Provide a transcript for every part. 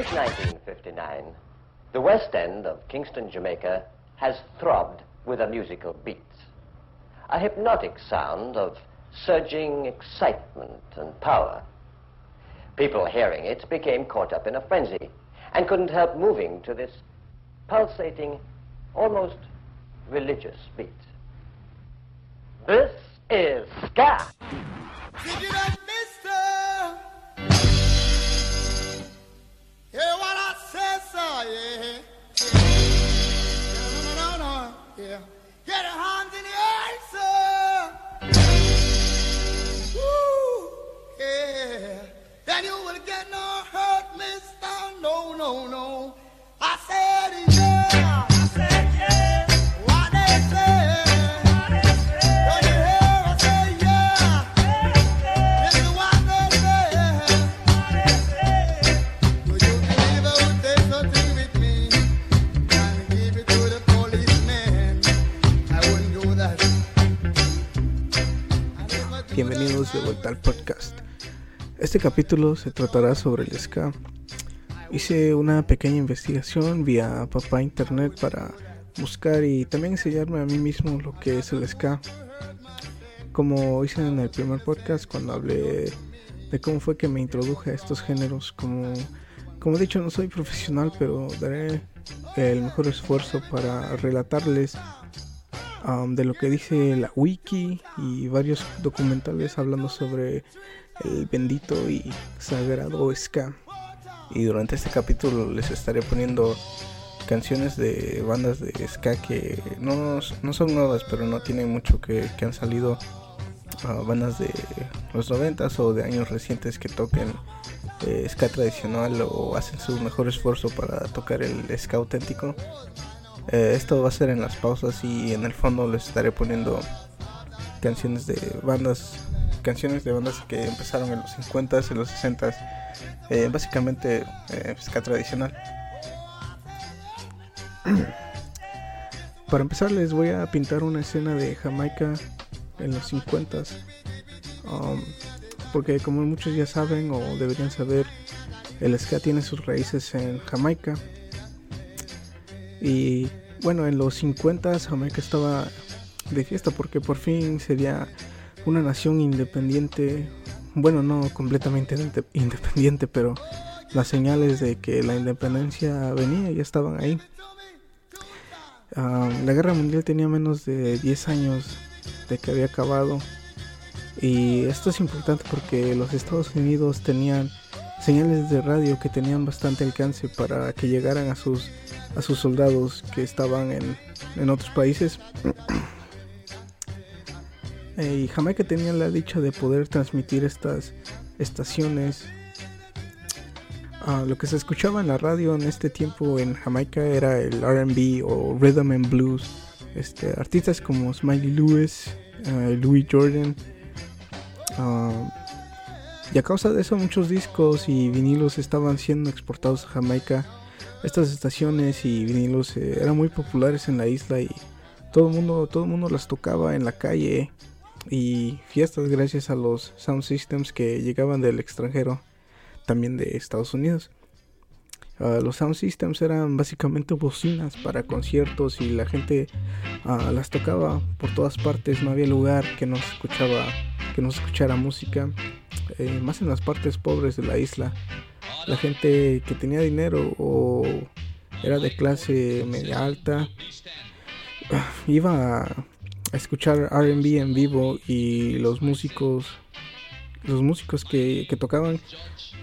Since 1959, the West End of Kingston, Jamaica has throbbed with a musical beat. A hypnotic sound of surging excitement and power. People hearing it became caught up in a frenzy and couldn't help moving to this pulsating, almost religious beat. This is ska. Your hands in the sir. Woo, yeah. You will get no hurt, mister. No, no, no. Bienvenidos de vuelta al podcast. Este capítulo se tratará sobre el ska. Hice una pequeña investigación vía papá internet para buscar y también enseñarme a mí mismo lo que es el ska. Como hice en el primer podcast cuando hablé de cómo fue que me introduje a estos géneros. Como, como he dicho, no soy profesional, pero daré el mejor esfuerzo para relatarles um, de lo que dice la wiki y varios documentales hablando sobre el bendito y sagrado ska. Y durante este capítulo les estaré poniendo canciones de bandas de ska que no, no son nuevas, pero no tienen mucho que, que han salido. uh, bandas de los noventas o de años recientes que toquen eh, ska tradicional o hacen su mejor esfuerzo para tocar el ska auténtico. Eh, esto va a ser en las pausas y en el fondo les estaré poniendo canciones de bandas, canciones de bandas que empezaron en los 50s, en los 60s, eh, básicamente eh, ska tradicional. Para empezar les voy a pintar una escena de Jamaica en los 50s. um, porque como muchos ya saben o deberían saber, el ska tiene sus raíces en Jamaica. Y bueno, en los 50 Jamaica estaba de fiesta porque por fin sería una nación independiente. Bueno, no completamente inde- independiente, pero las señales de que la independencia venía ya estaban ahí. Ah, la guerra mundial tenía menos de 10 años de que había acabado. Y esto es importante porque los Estados Unidos tenían señales de radio que tenían bastante alcance para que llegaran a sus a sus soldados que estaban en, en otros países. Eh, y Jamaica tenía la dicha de poder transmitir estas estaciones. Ah, lo que se escuchaba en la radio en este tiempo en Jamaica era el RB o Rhythm and Blues. Este, artistas como Smiley Lewis, eh, Louis Jordan. ah, y a causa de eso muchos discos y vinilos estaban siendo exportados a Jamaica. Estas estaciones y vinilos eh, eran muy populares en la isla y todo el mundo todo mundo las tocaba en la calle y fiestas gracias a los sound systems que llegaban del extranjero también de Estados Unidos. Ah, los sound systems eran básicamente bocinas para conciertos y la gente ah, las tocaba por todas partes. No había lugar que no escuchaba que no escuchara música eh, más en las partes pobres de la isla. La gente que tenía dinero o era de clase media alta ah, iba a, escuchar R&B en vivo y los músicos los músicos que, tocaban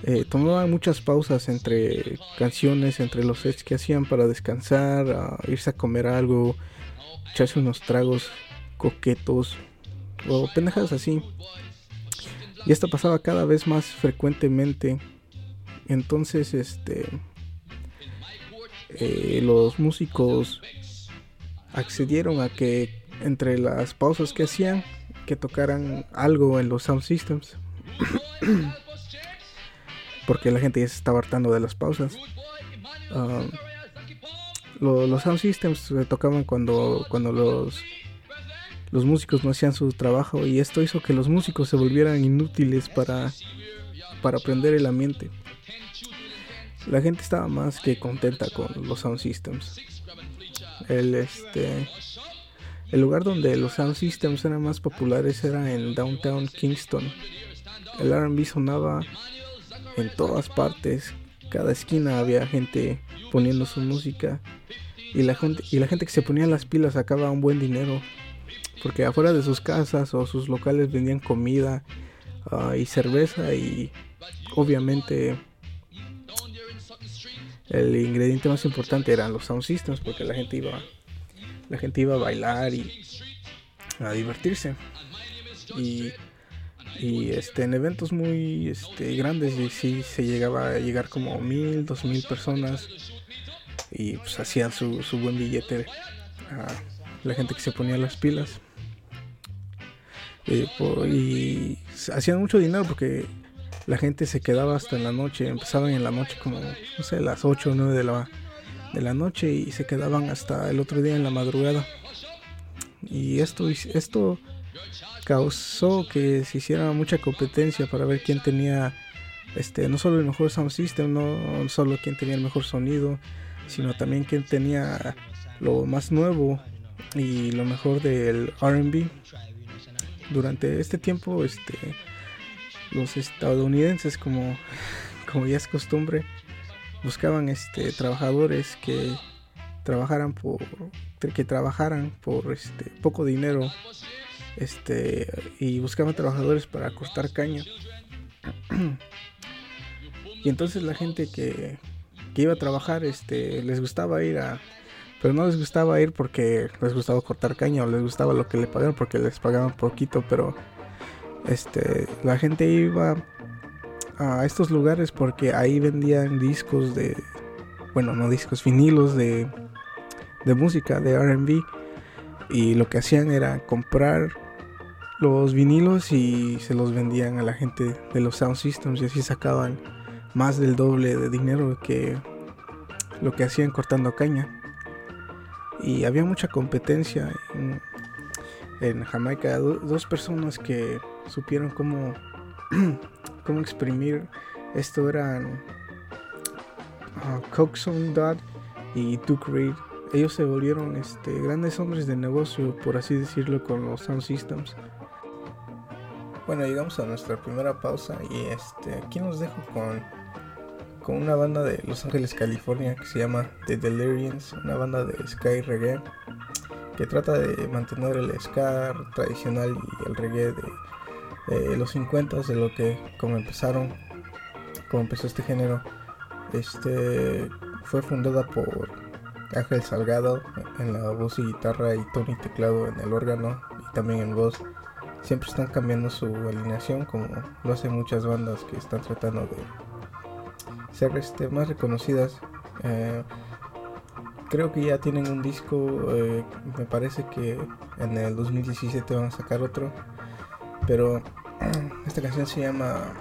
eh, tomaban muchas pausas entre canciones entre los sets que hacían para descansar irse a comer algo echarse unos tragos coquetos o pendejadas así y esto pasaba cada vez más frecuentemente entonces, este, eh, los músicos accedieron a que entre las pausas que hacían, que tocaran algo en los sound systems. Porque la gente ya se estaba hartando de las pausas. Lo- los sound systems se tocaban cuando, cuando los, los músicos no hacían su trabajo y esto hizo que los músicos se volvieran inútiles para, para aprender el ambiente. la gente estaba más que contenta con los sound systems. El este el lugar donde los sound systems eran más populares era en downtown Kingston. El R&B sonaba en todas partes, cada esquina había gente poniendo su música y la gente y la gente que se ponía las pilas sacaba un buen dinero porque afuera de sus casas o sus locales vendían comida ah, y cerveza y obviamente el ingrediente más importante eran los sound systems porque la gente iba la gente iba a bailar y a divertirse. Y, y este en eventos muy este, grandes y sí se llegaba a llegar como mil dos mil personas y pues hacían su, su buen billete a la gente que se ponía las pilas y, y hacían mucho dinero porque la gente se quedaba hasta en la noche, empezaban en la noche como, no sé, las 8 o 9 de la, de la noche y se quedaban hasta el otro día en la madrugada. Y esto, esto causó que se hiciera mucha competencia para ver quién tenía este no solo el mejor sound system, no solo quién tenía el mejor sonido, sino también quién tenía lo más nuevo y lo mejor del R&B. Durante este tiempo, este los estadounidenses, como, como ya es costumbre, buscaban este trabajadores que trabajaran por que trabajaran por este poco dinero este y buscaban trabajadores para cortar caña y entonces la gente que, que iba a trabajar este les gustaba ir a pero no les gustaba ir porque les gustaba cortar caña o les gustaba lo que le pagaban porque les pagaban poquito pero este, la gente iba a estos lugares porque ahí vendían discos de, bueno, no discos, vinilos de, de música, de RB. Y lo que hacían era comprar los vinilos y se los vendían a la gente de los sound systems y así sacaban más del doble de dinero que lo que hacían cortando caña. Y había mucha competencia en, Jamaica. dos personas que supieron cómo, cómo exprimir esto eran uh, Coxon Dodd y Duke Reed. Ellos se volvieron este, grandes hombres de negocio, por así decirlo, con los sound systems. Bueno, llegamos a nuestra primera pausa y este, aquí nos dejo con, con una banda de Los Ángeles, California, que se llama The Delirians, una banda de Sky Reggae, que trata de mantener el ska tradicional y el reggae de eh, los 50 de lo que como empezaron como empezó este género. Este fue fundada por Ángel Salgado en la voz y guitarra y Tony Teclado en el órgano y también en voz. Siempre están cambiando su alineación como lo hacen muchas bandas que están tratando de ser este, más reconocidas eh, creo que ya tienen un disco eh, me parece que en el 2017 van a sacar otro pero esta canción se llama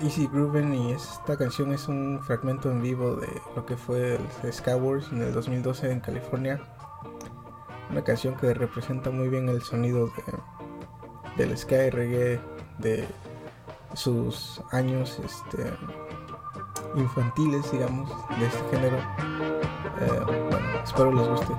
Easy Groovin y esta canción es un fragmento en vivo de lo que fue el Skywars en el 2012 en California. Una canción que representa muy bien el sonido de, del sky reggae de sus años este, infantiles, digamos, de este género. Eh, espero les guste.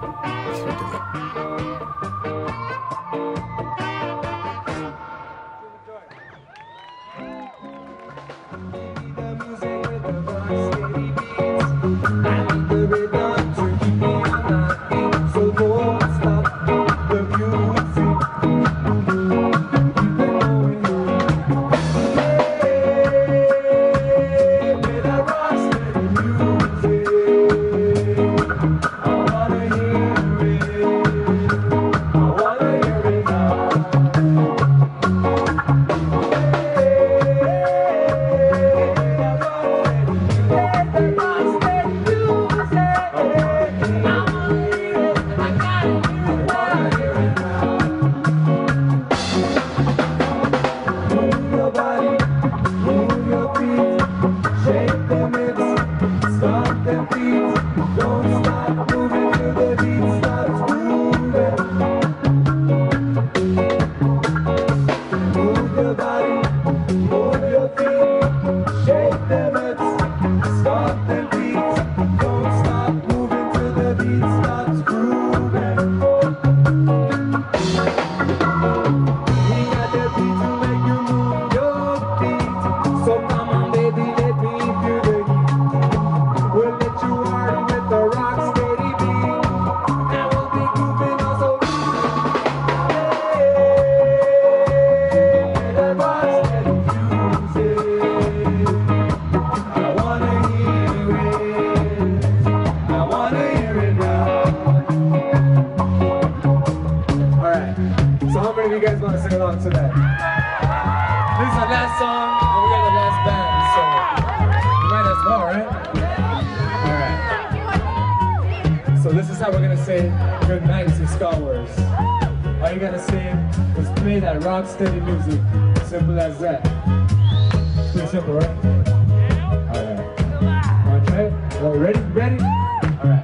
I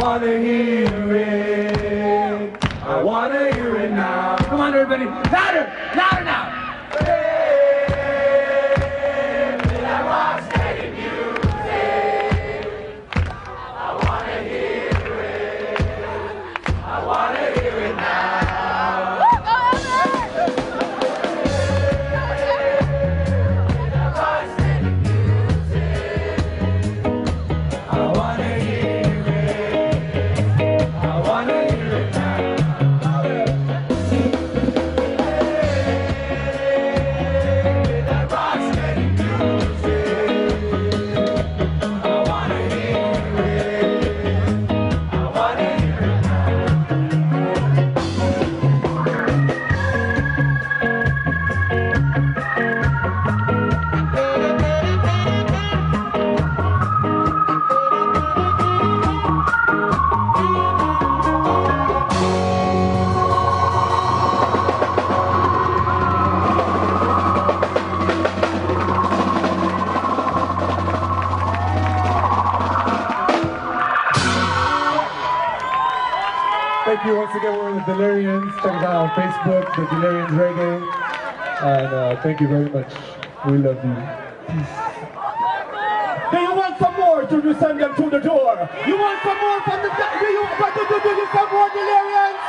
wanna hear it. I wanna hear it now. Come on, everybody. Louder! Thank you once again. We're the Delirians. Check us out on Facebook, the Delirians Reggae. And uh, thank you very much. We love you. Do you want some more? Do you send them to the door? You want some more from the Do you want to do, you some more deliriums?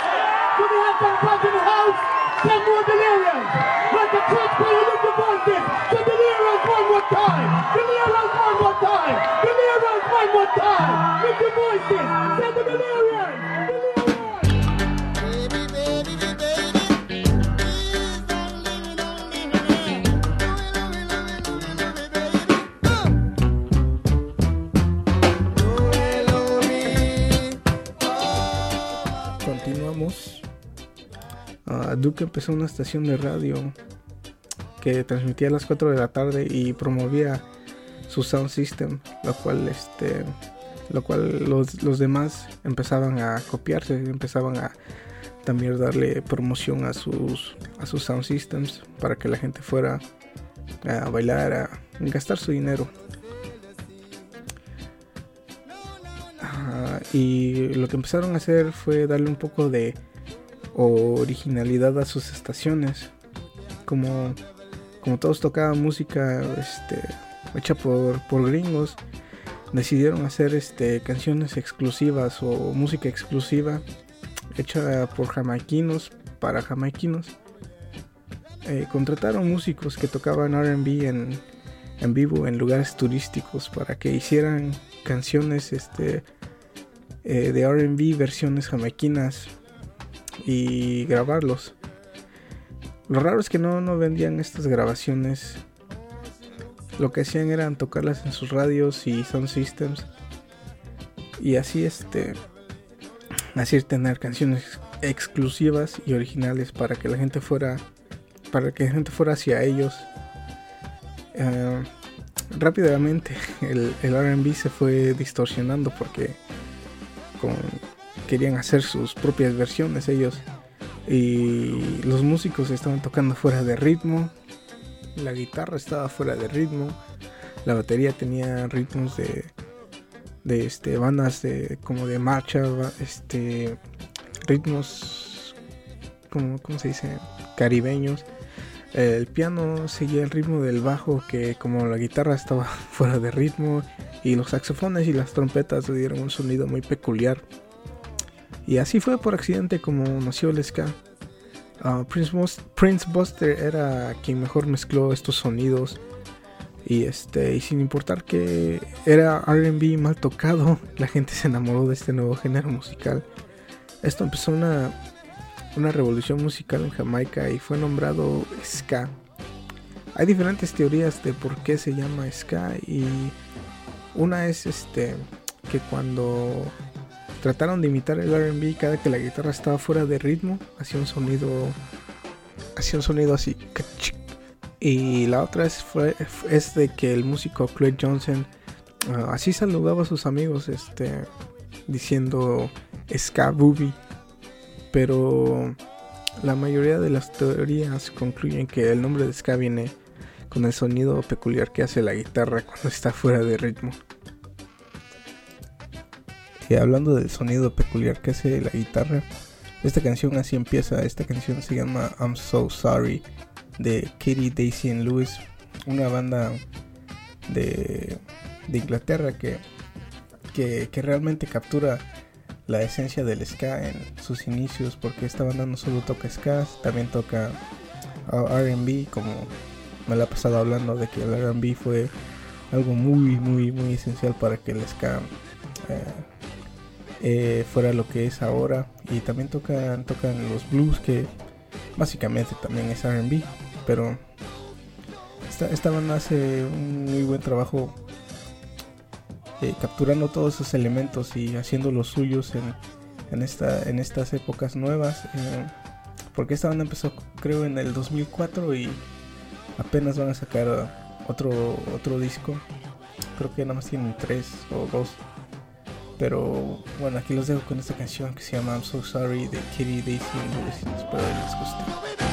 Do we have some fun in the house? Some more deliriums. Let the church play with the voices. The deliriums one more time. Deliriums one more time. Deliriums one more time. With the voices. Send the deliriums. Duke empezó una estación de radio que transmitía a las 4 de la tarde y promovía su sound system, lo cual este lo cual los, los demás empezaban a copiarse, empezaban a también darle promoción a sus a sus sound systems para que la gente fuera a bailar, a gastar su dinero. Ah, y lo que empezaron a hacer fue darle un poco de originalidad a sus estaciones. Como, como todos tocaban música este, hecha por, por gringos, decidieron hacer este, canciones exclusivas o música exclusiva hecha por jamaiquinos para jamaiquinos. Eh, contrataron músicos que tocaban RB en, en vivo en lugares turísticos para que hicieran canciones este, eh, de RB, versiones jamaiquinas y grabarlos. Lo raro es que no, no vendían estas grabaciones. Lo que hacían eran tocarlas en sus radios y sound systems. Y así este. Así tener canciones exclusivas y originales para que la gente fuera. Para que la gente fuera hacia ellos. Eh, rápidamente el, el RB se fue distorsionando porque con, querían hacer sus propias versiones ellos. Y los músicos estaban tocando fuera de ritmo la guitarra estaba fuera de ritmo la batería tenía ritmos de este bandas de como de marcha este ritmos como cómo se dice caribeños. El piano seguía el ritmo del bajo que como la guitarra estaba fuera de ritmo y los saxofones y las trompetas le dieron un sonido muy peculiar y así fue por accidente como nació el ska. Ah, Prince, Bus- Prince Buster era quien mejor mezcló estos sonidos y este y sin importar que era R&B mal tocado, la gente se enamoró de este nuevo género musical. Esto empezó una una revolución musical en Jamaica y fue nombrado ska. Hay diferentes teorías de por qué se llama ska y una es este que cuando trataron de imitar el R&B cada que la guitarra estaba fuera de ritmo hacía un sonido hacía un sonido así Y la otra es, es de que el músico Craig Johnson ah, así saludaba a sus amigos, este, diciendo Ska Booby. Pero la mayoría de las teorías concluyen que el nombre de Ska viene con el sonido peculiar que hace la guitarra cuando está fuera de ritmo. Hablando del sonido peculiar que hace la guitarra, esta canción así empieza. Esta canción se llama I'm So Sorry de Katie, Daisy and Lewis, una banda de, de Inglaterra que, que, que realmente captura la esencia del ska en sus inicios porque esta banda no solo toca ska, también toca RB como me la he pasado hablando de que el RB fue algo muy muy muy esencial para que el ska eh, eh, fuera lo que es ahora y también tocan tocan los blues que básicamente también es RB pero esta, esta banda hace un muy buen trabajo eh, capturando todos esos elementos y haciendo los suyos en, en, esta, en estas épocas nuevas. Eh, porque esta banda empezó creo en el 2004 y apenas van a sacar otro, otro disco. Creo que nada más tienen tres o dos. Pero bueno, aquí los dejo con esta canción que se llama I'm So Sorry de Kitty Daisy espero les guste.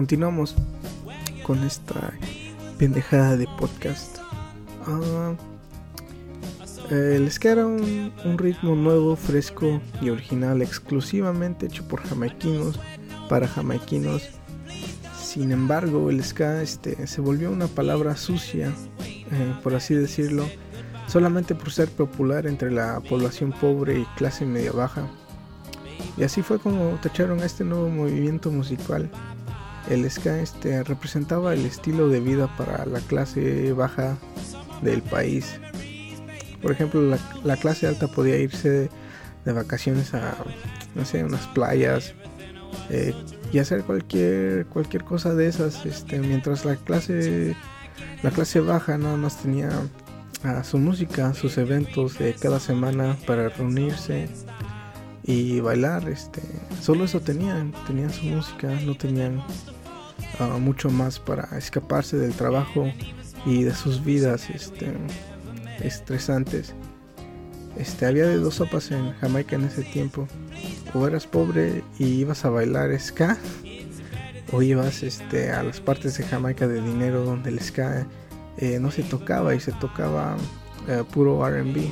Continuamos con esta pendejada de podcast. El ska era un, un ritmo nuevo, fresco y original, exclusivamente hecho por jamaiquinos, para jamaiquinos. Sin embargo, el ska este, se volvió una palabra sucia, eh, por así decirlo, solamente por ser popular entre la población pobre y clase media baja. Y así fue como tacharon este nuevo movimiento musical. El ska este, representaba el estilo de vida para la clase baja del país. Por ejemplo, la, la clase alta podía irse de, vacaciones a, no sé, unas playas eh, y hacer cualquier cualquier cosa de esas. Este, mientras la clase la clase baja nada más tenía a su música, sus eventos de cada semana para reunirse y bailar. Este, solo eso tenían, tenían su música, no tenían ah, mucho más para escaparse del trabajo y de sus vidas este, estresantes. Este, había de dos sopas en Jamaica en ese tiempo. O eras pobre y ibas a bailar ska, o ibas este, a las partes de Jamaica de dinero donde el ska eh, no se tocaba y se tocaba eh, puro RB.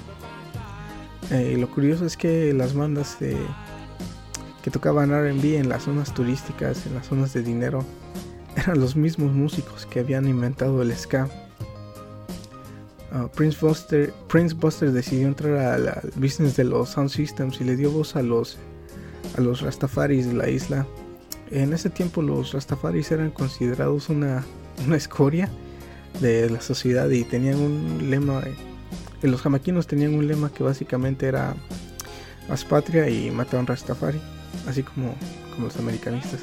Eh, lo curioso es que las bandas de, que tocaban RB en las zonas turísticas, en las zonas de dinero, eran los mismos músicos que habían inventado el ska. Uh, Prince, Buster, Prince Buster decidió entrar al business de los sound systems y le dio voz a los, a los Rastafaris de la isla. En ese tiempo los Rastafaris eran considerados una, una escoria de la sociedad y tenían un lema, eh, los jamaquinos tenían un lema que básicamente era haz patria y mata a un Rastafari, así como, como los americanistas.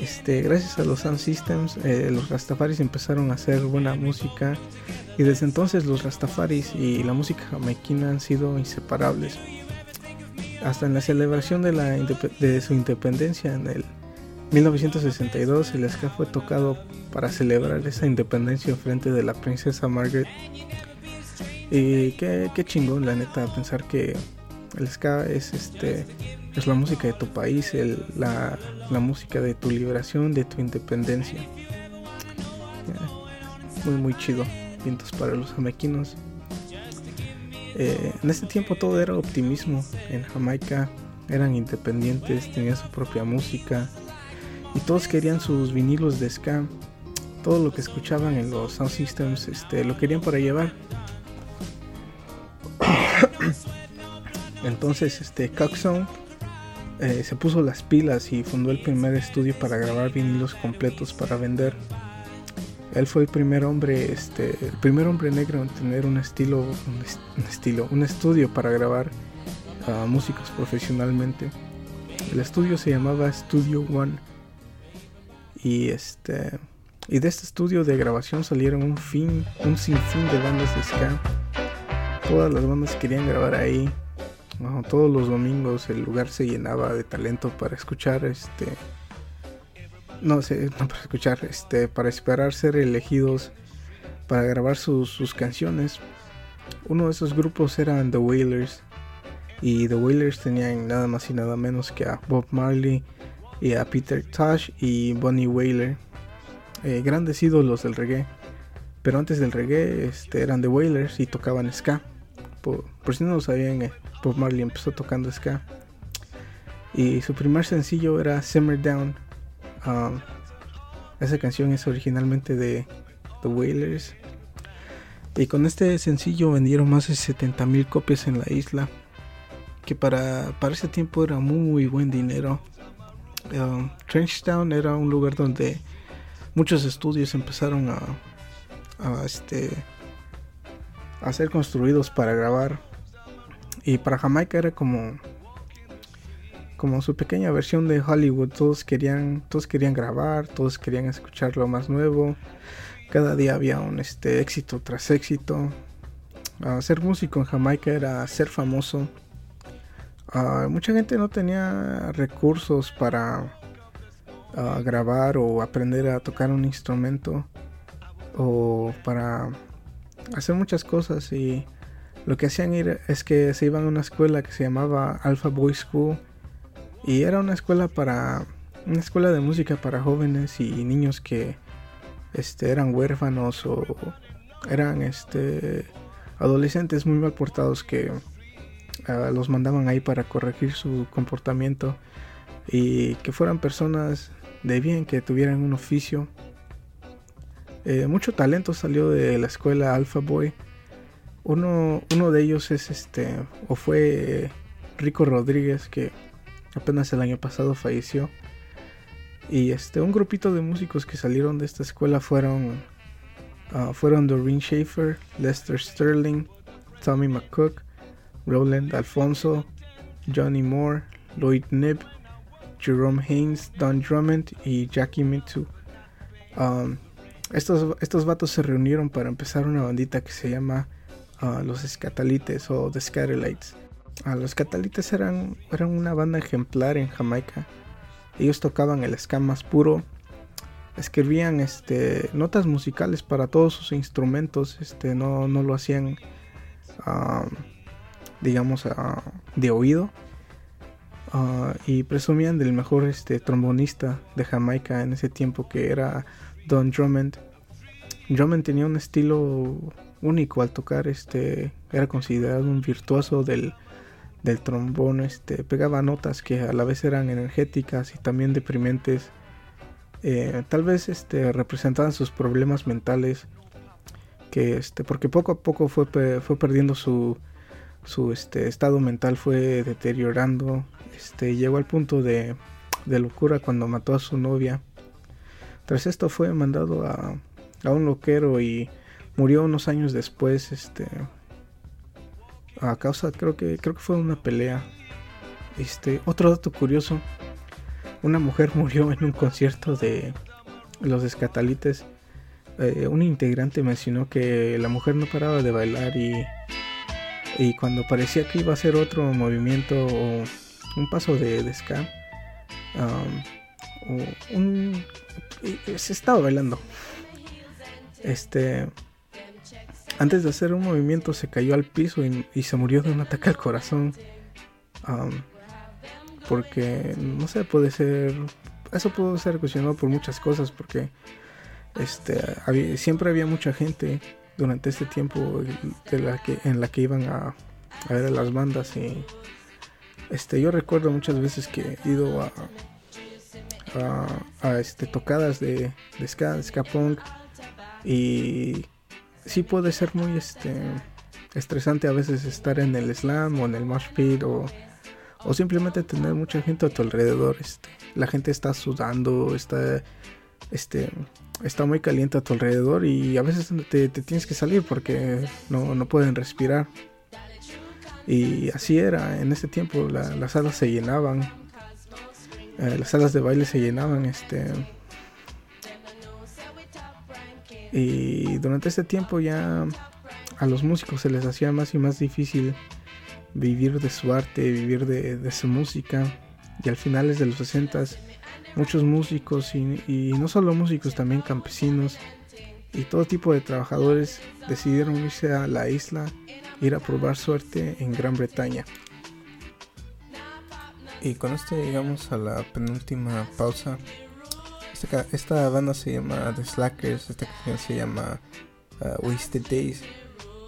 Este, gracias a los sound systems, eh, los Rastafaris empezaron a hacer buena música y desde entonces los Rastafaris y la música jamaiquina han sido inseparables. Hasta en la celebración de, la de su independencia en el 1962, el ska fue tocado para celebrar esa independencia frente de la princesa Margaret. Y qué, qué chingón, la neta, pensar que el ska es este es la música de tu país, el- la, la música de tu liberación, de tu independencia. Muy muy chido, vientos para los jamaiquinos. Eh, en ese tiempo todo era optimismo. En Jamaica eran independientes, tenían su propia música y todos querían sus vinilos de ska. Todo lo que escuchaban en los sound systems este, lo querían para llevar. Entonces, este Coxon eh, se puso las pilas y fundó el primer estudio para grabar vinilos completos para vender. Él fue el primer hombre, este, el primer hombre negro en tener un estilo, un, est- un estilo, un estudio para grabar a músicos profesionalmente. El estudio se llamaba Studio One y este y de este estudio de grabación salieron un fin, un sinfín de bandas de ska. Todas las bandas querían grabar ahí. Todos los domingos el lugar se llenaba de talento para escuchar este no sé, no para escuchar, este, para esperar ser elegidos para grabar sus, sus canciones. Uno de esos grupos eran The Wailers. Y The Wailers tenían nada más y nada menos que a Bob Marley y a Peter Tosh y Bonnie Wailer. Eh, grandes ídolos del reggae. Pero antes del reggae este, eran The Wailers y tocaban ska. Por, por si no lo sabían, eh, Bob Marley empezó tocando ska. Y su primer sencillo era Simmer Down. Um, esa canción es originalmente de The Wailers. Y con este sencillo vendieron más de 70 mil copias en la isla. Que para, para ese tiempo era muy buen dinero. Um, Trenchtown era un lugar donde muchos estudios empezaron a, a, este, a ser construidos para grabar. Y para Jamaica era como como su pequeña versión de Hollywood. Todos querían, todos querían grabar, todos querían escuchar lo más nuevo. Cada día había un este éxito tras éxito. Ah, ser músico en Jamaica era ser famoso. Ah, mucha gente no tenía recursos para ah, grabar o aprender a tocar un instrumento o para hacer muchas cosas y lo que hacían ir es que se iban a una escuela que se llamaba Alpha Boy School y era una escuela para una escuela de música para jóvenes y niños que este, eran huérfanos o eran este, adolescentes muy mal portados que ah, los mandaban ahí para corregir su comportamiento y que fueran personas de bien, que tuvieran un oficio. Eh, mucho talento salió de la escuela Alpha Boy. Uno, uno de ellos es este, o fue Rico Rodríguez, que apenas el año pasado falleció. Y este, un grupito de músicos que salieron de esta escuela fueron, ah, fueron Doreen Schaefer, Lester Sterling, Tommy McCook, Roland Alfonso, Johnny Moore, Lloyd Knibb, Jerome Haynes, Don Drummond y Jackie Mitu. Um, estos, estos vatos se reunieron para empezar una bandita que se llama ah, Los Escatalites o The Scatterlights. Ah, los Escatalites eran, eran una banda ejemplar en Jamaica. Ellos tocaban el ska más puro, escribían este, notas musicales para todos sus instrumentos, este, no, no lo hacían, ah, digamos, de oído. Y presumían del mejor este, trombonista de Jamaica en ese tiempo que era Don Drummond. Drummond tenía un estilo único al tocar, este, era considerado un virtuoso del, del trombón, este, pegaba notas que a la vez eran energéticas y también deprimentes. Eh, tal vez este, representaban sus problemas mentales, que este, porque poco a poco fue, fue perdiendo su, su este, estado mental, fue deteriorando, este, llegó al punto de, de locura cuando mató a su novia. Tras esto fue mandado a, a un loquero y murió unos años después, este, a causa creo que creo que fue una pelea. Este otro dato curioso una mujer murió en un concierto de los escatalites Eh, un integrante mencionó que la mujer no paraba de bailar y y cuando parecía que iba a hacer otro movimiento o un paso de, de um, o un se estaba bailando este antes de hacer un movimiento se cayó al piso y, se murió de un ataque al corazón. Porque, no sé, puede ser... Eso puede ser cuestionado por muchas cosas porque este, había- siempre había mucha gente durante este tiempo en la que iban a, a ver a las bandas y este, yo recuerdo muchas veces que he ido a, a, este, tocadas de, de ska punk. Y sí puede ser muy este estresante a veces estar en el slam o en el mosh pit o, o simplemente tener mucha gente a tu alrededor este. La gente está sudando está este está muy caliente a tu alrededor y a veces te, te tienes que salir porque no, no pueden respirar. Y así era en ese tiempo la- las salas se llenaban eh, las salas de baile se llenaban este y durante este tiempo ya a los músicos se les hacía más y más difícil vivir de su arte, vivir de, su música. Y al finales de los 60 muchos músicos y no solo músicos, también campesinos y todo tipo de trabajadores decidieron irse a la isla, ir a probar suerte en Gran Bretaña. Y con esto llegamos a la penúltima pausa. Esta, esta banda se llama The Slackers, esta canción se llama uh, Wasted Days.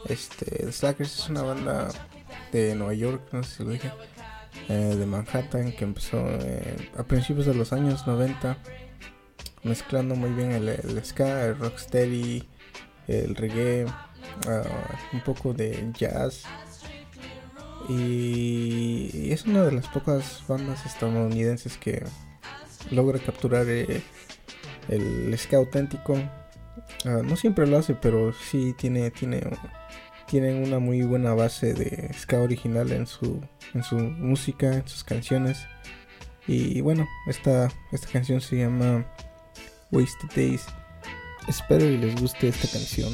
Este, The Slackers es una banda de Nueva York, no sé si lo dije, eh, de Manhattan, que empezó a principios de los años 90, mezclando muy bien el, el ska, el rocksteady, el reggae, ah, un poco de jazz. Y, es una de las pocas bandas estadounidenses que logra capturar eh, el ska auténtico. Ah, no siempre lo hace, pero sí tiene, tiene, tienen una muy buena base de ska original en su, en su música, en sus canciones. Y bueno, esta, esta canción se llama Wasted Days. Espero que les guste esta canción.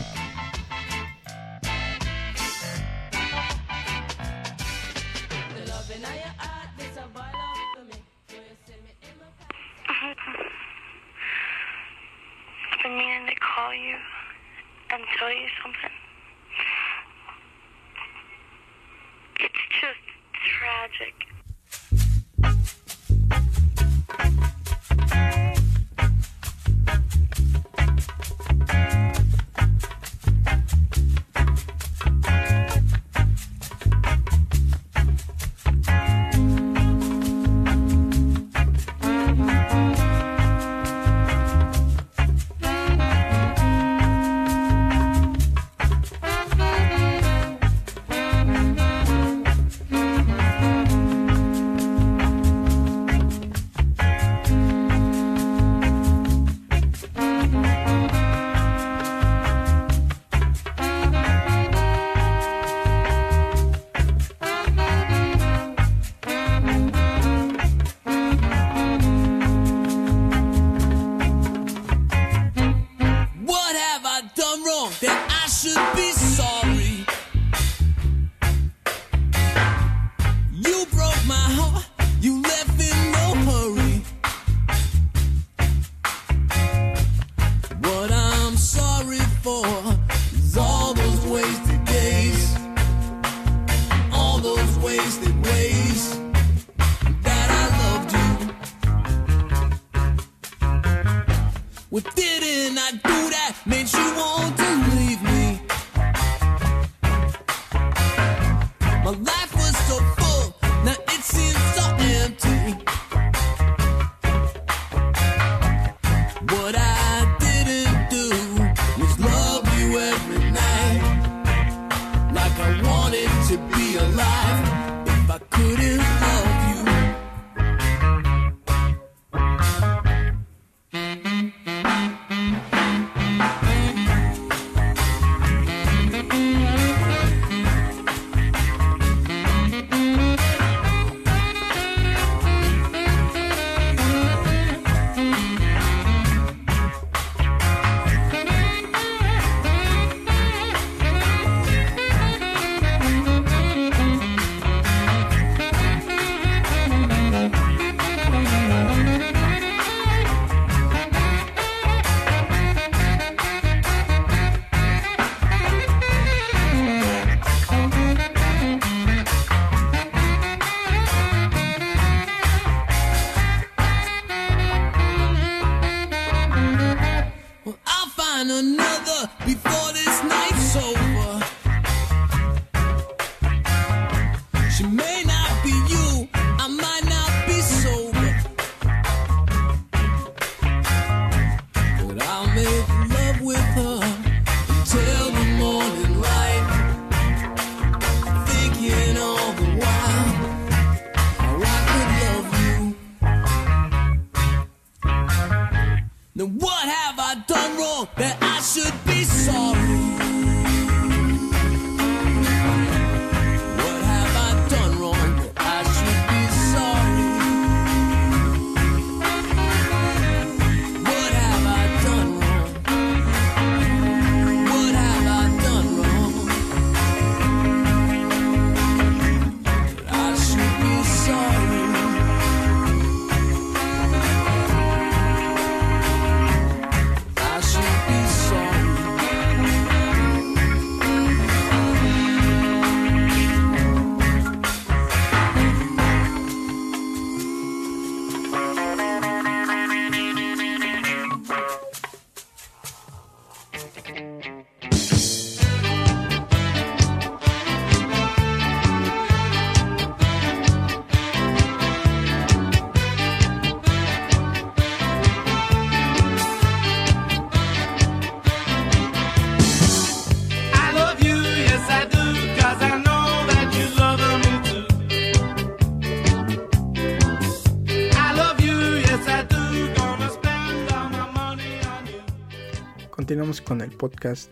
Continuamos con el podcast.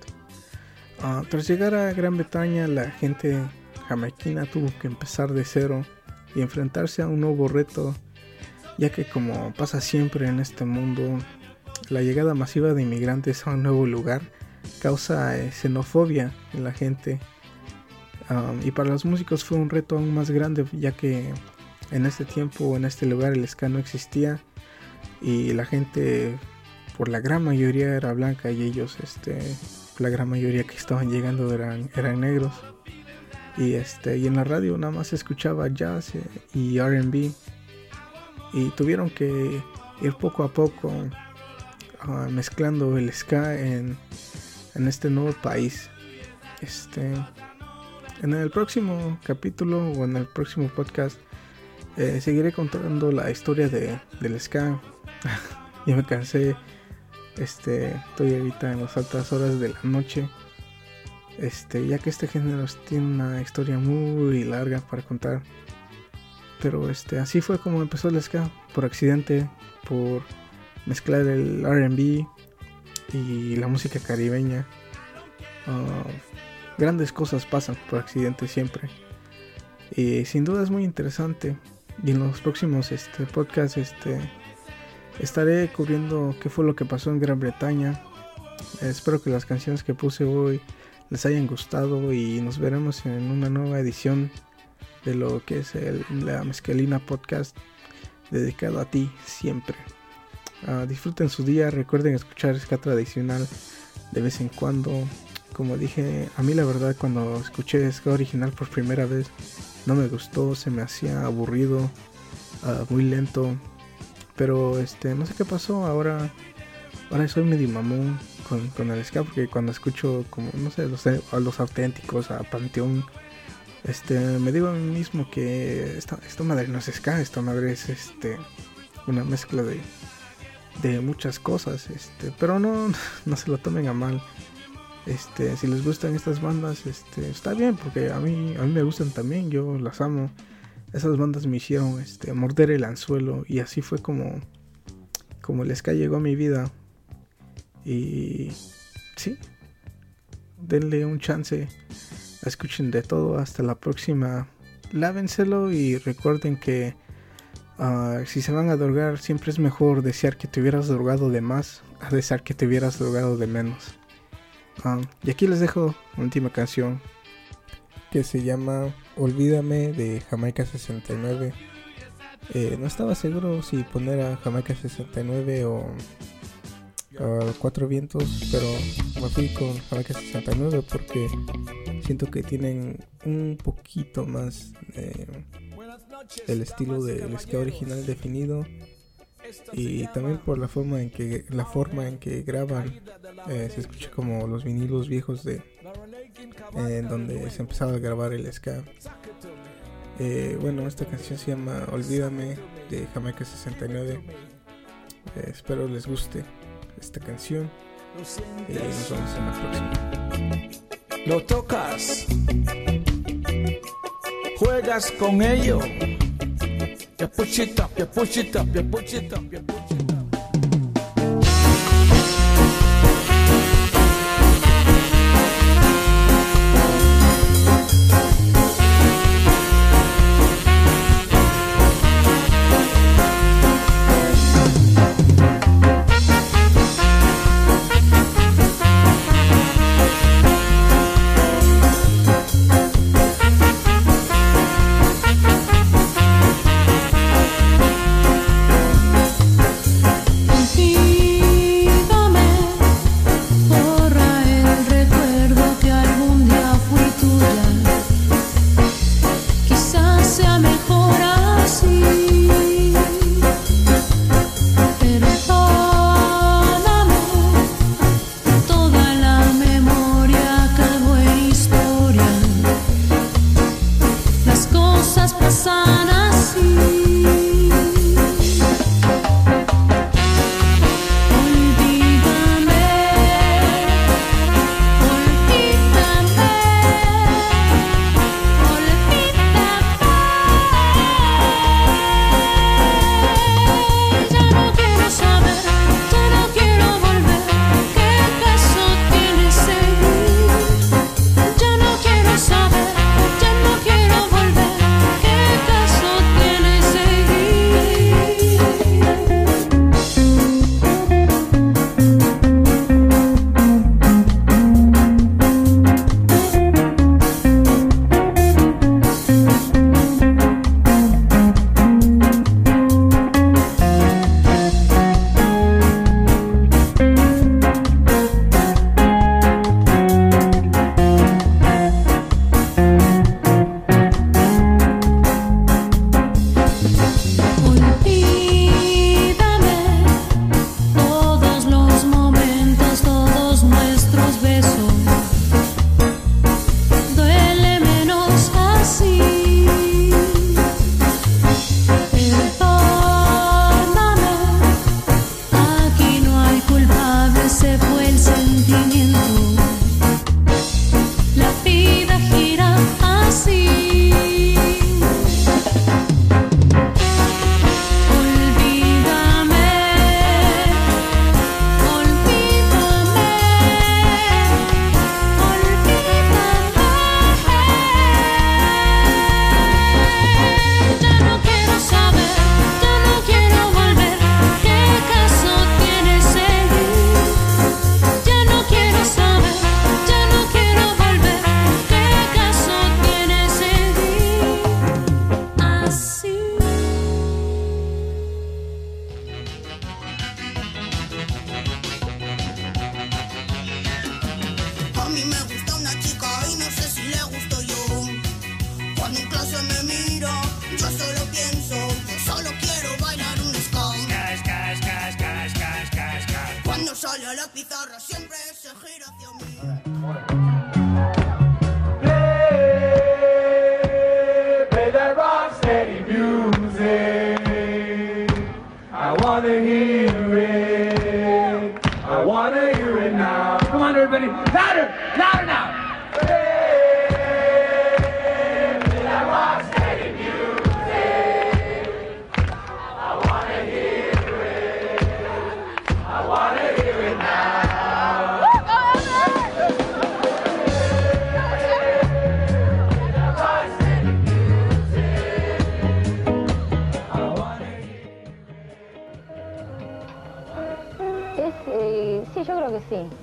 Ah, tras llegar a Gran Bretaña, la gente jamaiquina tuvo que empezar de cero y enfrentarse a un nuevo reto, ya que como pasa siempre en este mundo, la llegada masiva de inmigrantes a un nuevo lugar causa eh, xenofobia en la gente. Y para los músicos fue un reto aún más grande, ya que en este tiempo, en este lugar, el ska no existía y la gente por la gran mayoría era blanca y ellos este la gran mayoría que estaban llegando eran, eran negros. Y este y en la radio nada más escuchaba jazz y R&B y tuvieron que ir poco a poco ah, mezclando el ska en, en este nuevo país. Este en el próximo capítulo o en el próximo podcast eh, seguiré contando la historia de, del ska. Ya me cansé este, estoy ahorita en las altas horas de la noche. Este, ya que este género tiene una historia muy larga para contar. Pero este, así fue como empezó el ska, por accidente, por mezclar el RB y la música caribeña. Ah, grandes cosas pasan por accidente siempre. Y sin duda es muy interesante. Y en los próximos este, podcasts este, estaré cubriendo qué fue lo que pasó en Gran Bretaña. Espero que las canciones que puse hoy les hayan gustado y nos veremos en una nueva edición de lo que es el, la Mezcalina Podcast dedicado a ti siempre. Ah, disfruten su día, recuerden escuchar ska tradicional de vez en cuando. Como dije, a mí la verdad cuando escuché ska original por primera vez no me gustó, se me hacía aburrido, ah, muy lento. Pero este, no sé qué pasó, ahora ahora soy medio mamón con, con el ska porque cuando escucho como, no sé, los, a los auténticos, a Panteón, este, me digo a mí mismo que esta, esta madre no es ska, esta madre es este, una mezcla de, de muchas cosas, este, pero no, no se lo tomen a mal. Este, si les gustan estas bandas, este, está bien, porque a mí, a mí me gustan también, yo las amo. Esas bandas me hicieron este, morder el anzuelo y así fue como, como el ska llegó a mi vida. Y sí, denle un chance, escuchen de todo, hasta la próxima. Lávenselo y recuerden que ah, si se van a drogar, siempre es mejor desear que te hubieras drogado de más a desear que te hubieras drogado de menos. Ah, y aquí les dejo una última canción que se llama Olvídame de Jamaica 69. Eh, no estaba seguro si poner a Jamaica 69 o a Cuatro Vientos, pero me fui con Jamaica 69 porque siento que tienen un poquito más eh, el estilo del ska original definido y también por la forma en que la forma en que graban eh, se escucha como los vinilos viejos de en donde se empezaba a grabar el ska. Eh, bueno esta canción se llama Olvídame de Jamaica 69 Eh, espero les guste esta canción. Y nos vemos en la próxima. Lo tocas, juegas con ello. You push it up, you push it up, you push it up, you push it up.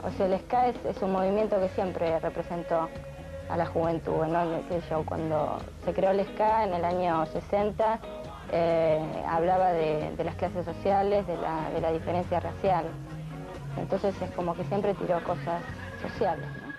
O sea, el ska es, un movimiento que siempre representó a la juventud, ¿no? Cuando se creó el ska en el año 60, eh, hablaba de, de las clases sociales, de la, de la diferencia racial. Entonces es como que siempre tiró cosas sociales. ¿no?